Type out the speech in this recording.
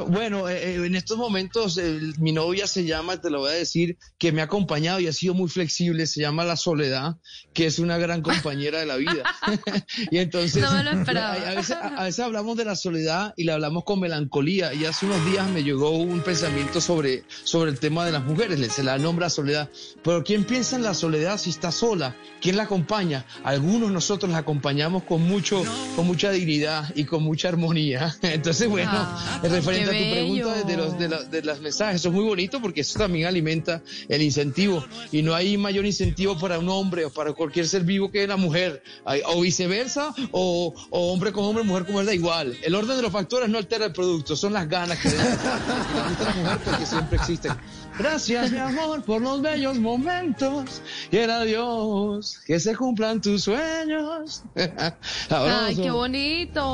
bueno, eh, eh, en estos momentos mi novia se llama, te lo voy a decir, que me ha acompañado y ha sido muy flexible, se llama La Soledad, que es una gran compañera de la vida. y entonces, a, veces, hablamos de la soledad y la hablamos con melancolía. Y hace unos días me llegó un pensamiento sobre, sobre el tema de las mujeres, se la nombra soledad. Pero ¿quién piensa en la soledad si está sola? ¿Quién la acompaña? Algunos nosotros la acompañamos con mucho, con mucha dignidad y con mucha armonía. Entonces, bueno, ah, referente a tu pregunta de, los, de, de las mensajes, eso es muy bonito porque eso también alimenta el incentivo. Y no hay mayor incentivo para un hombre o para cualquier ser vivo que la mujer, o viceversa, o, hombre con hombre, mujer con mujer, da igual. El orden de los factores no altera el producto, son las ganas que da la mujer porque siempre existen. Gracias, mi amor, por los bellos momentos. Quiera Dios que se cumplan tus sueños. Ay, qué bonito.